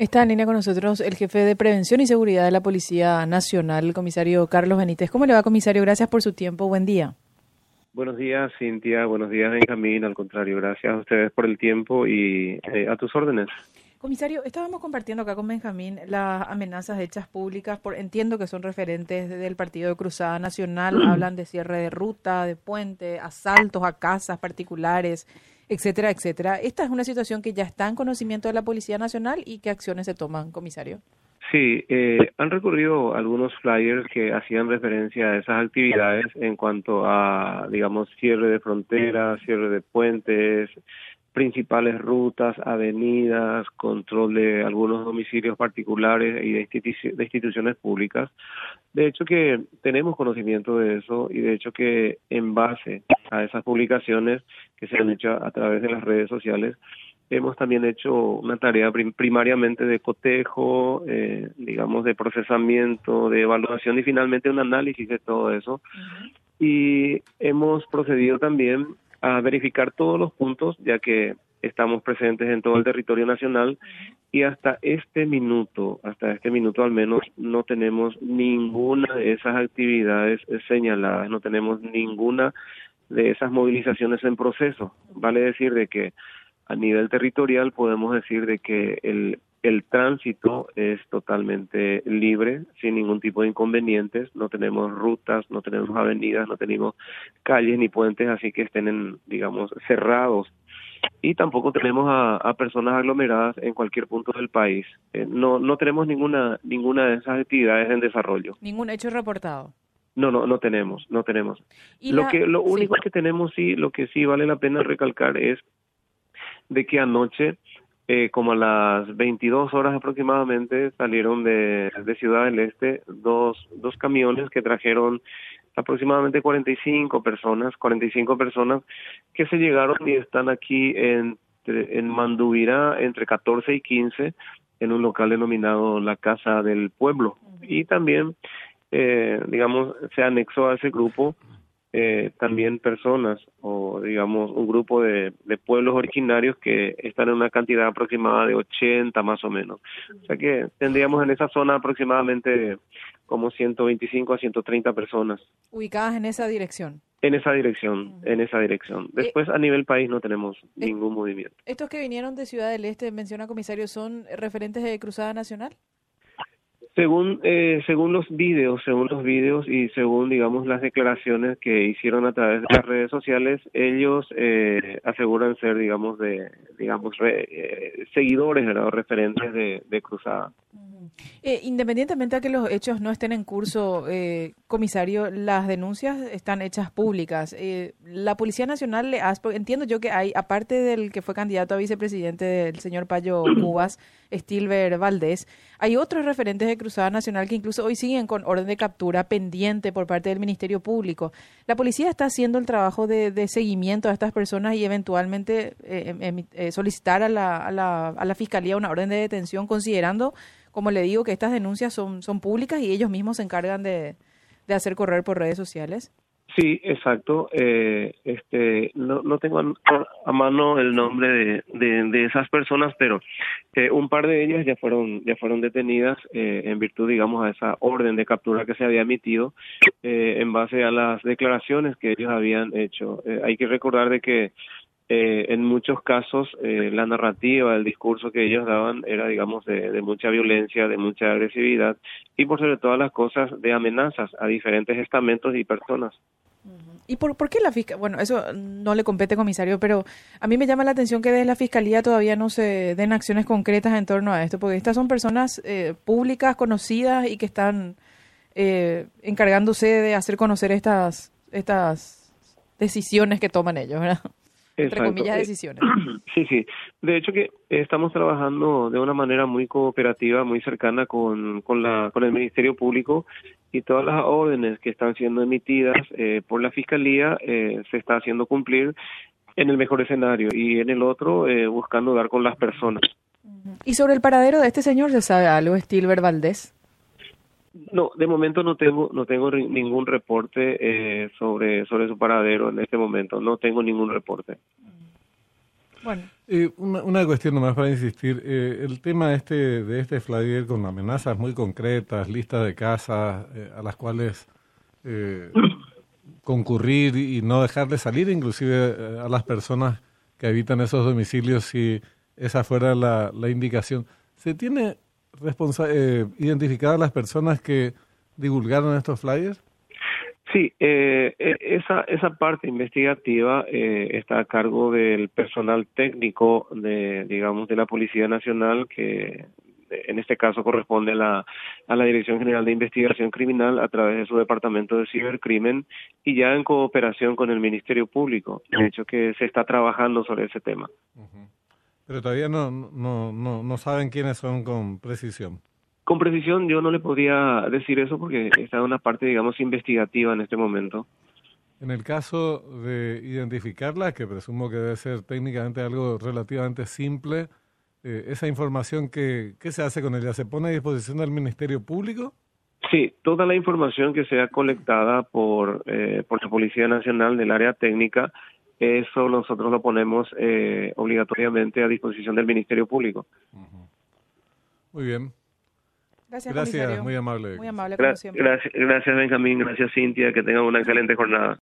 Está en línea con nosotros el jefe de Prevención y Seguridad de la Policía Nacional, el comisario Carlos Benítez. ¿Cómo le va, comisario? Gracias por su tiempo. Buen día. Buenos días, Cintia. Buenos días, Benjamín. Al contrario, gracias a ustedes por el tiempo y eh, a tus órdenes. Comisario, estábamos compartiendo acá con Benjamín las amenazas hechas públicas, por entiendo que son referentes del Partido de Cruzada Nacional, hablan de cierre de ruta, de puente, asaltos a casas particulares, etcétera, etcétera. Esta es una situación que ya está en conocimiento de la Policía Nacional y qué acciones se toman, comisario. Sí, eh, han recurrido algunos flyers que hacían referencia a esas actividades en cuanto a, digamos, cierre de fronteras, cierre de puentes, principales rutas, avenidas, control de algunos domicilios particulares y de, de, instituciones públicas. De hecho que tenemos conocimiento de eso y de hecho que en base a esas publicaciones que se han hecho a través de las redes sociales, hemos también hecho una tarea primariamente de cotejo, eh, digamos, de procesamiento, de evaluación y finalmente un análisis de todo eso. Y hemos procedido también a verificar todos los puntos, ya que estamos presentes en todo el territorio nacional y hasta este minuto, hasta este minuto al menos, no tenemos ninguna de esas actividades señaladas, no tenemos ninguna de esas movilizaciones en proceso. Vale decir de que a nivel territorial podemos decir de que el el tránsito es totalmente libre, sin ningún tipo de inconvenientes. No tenemos rutas, no tenemos avenidas, no tenemos calles ni puentes así que estén, digamos, cerrados. Y tampoco tenemos a, personas aglomeradas en cualquier punto del país. Eh, no, no tenemos ninguna, ninguna de esas actividades en desarrollo. Ningún hecho reportado. No, no, no tenemos, no tenemos. lo que, lo único que tenemos sí, lo que sí vale la pena recalcar es de que anoche eh, como a las 22 horas aproximadamente salieron de, de Ciudad del Este dos, dos camiones que trajeron aproximadamente 45 personas, 45 personas que se llegaron y están aquí en, en Mandubirá entre 14 y 15 en un local denominado la Casa del Pueblo. Y también, eh, digamos, se anexó a ese grupo eh, también personas o digamos un grupo de, de, pueblos originarios que están en una cantidad aproximada de 80 más o menos. O sea que tendríamos en esa zona aproximadamente como 125 a 130 personas. Ubicadas en esa dirección. En esa dirección, en esa dirección. Eh, Después a nivel país no tenemos eh, ningún movimiento. ¿Estos que vinieron de Ciudad del Este, menciona comisario, son referentes de Cruzada Nacional? Según eh, según los videos, según los videos y según digamos las declaraciones que hicieron a través de las redes sociales, ellos eh, aseguran ser digamos de digamos eh, seguidores o referentes de, de Cruzada. Eh, independientemente de que los hechos no estén en curso, eh, comisario, las denuncias están hechas públicas. Eh, la Policía Nacional le entiendo yo que hay, aparte del que fue candidato a vicepresidente del señor Payo Cubas, Stilber Valdés, hay otros referentes de Cruzada Nacional que incluso hoy siguen con orden de captura pendiente por parte del Ministerio Público. La policía está haciendo el trabajo de, seguimiento a estas personas y eventualmente em, em, solicitar a la, a, la, a la Fiscalía una orden de detención considerando como le digo, que estas denuncias son, son públicas y ellos mismos se encargan de, de hacer correr por redes sociales. Sí, exacto. Eh, este, no, no tengo a, mano el nombre de, de, esas personas, pero eh, un par de ellas ya fueron ya fueron detenidas eh, en virtud, digamos, a esa orden de captura que se había emitido en base a las declaraciones que ellos habían hecho. hay que recordar de que eh, en muchos casos eh, la narrativa, el discurso que ellos daban era, digamos, de, mucha violencia, de mucha agresividad y por sobre todas las cosas de amenazas a diferentes estamentos y personas. ¿Y por, por qué la fiscalía? Bueno, eso no le compete, comisario, pero a mí me llama la atención que desde la fiscalía todavía no se den acciones concretas en torno a esto, porque estas son personas eh, públicas, conocidas y que están encargándose de hacer conocer estas, estas decisiones que toman ellos, ¿verdad? Entre comillas, eh, decisiones. Sí, sí. De hecho que estamos trabajando de una manera muy cooperativa, muy cercana con, con, la, con el Ministerio Público y todas las órdenes que están siendo emitidas eh, por la Fiscalía eh, se está haciendo cumplir en el mejor escenario y en el otro buscando dar con las personas. ¿Y sobre el paradero de este señor se sabe algo, Stilber Valdés? No, de momento no tengo no tengo ningún reporte eh, sobre sobre su paradero en este momento. No tengo ningún reporte. Bueno. Eh, una, una, cuestión nomás para insistir. Eh, el tema este de este flyer con amenazas muy concretas, listas de casas eh, a las cuales eh, concurrir y no dejarle salir inclusive a las personas que habitan esos domicilios si esa fuera la, la indicación. ¿Se tiene eh, identificadas las personas que divulgaron estos flyers? Sí, eh, e, esa, esa parte investigativa eh, está a cargo del personal técnico de, digamos, de la Policía Nacional que en este caso corresponde a la, a la Dirección General de Investigación Criminal a través de su Departamento de Cibercrimen y ya en cooperación con el Ministerio Público. De hecho, que se está trabajando sobre ese tema. Pero todavía no, no, no, no saben quiénes son con precisión. Con precisión yo no le podía decir eso porque está en una parte, digamos, investigativa en este momento. En el caso de identificarla, que presumo que debe ser técnicamente algo relativamente simple, eh, esa información, que, ¿qué se hace con ella? ¿Se pone a disposición del Ministerio Público? Sí, toda la información que sea colectada por, eh, por la Policía Nacional del área técnica, eso nosotros lo ponemos eh, obligatoriamente a disposición del Ministerio Público. Muy bien. Gracias, gracias muy amable. Muy amable, como siempre. Gracias, gracias, Benjamín. Gracias, Cintia. Que tengan una excelente jornada.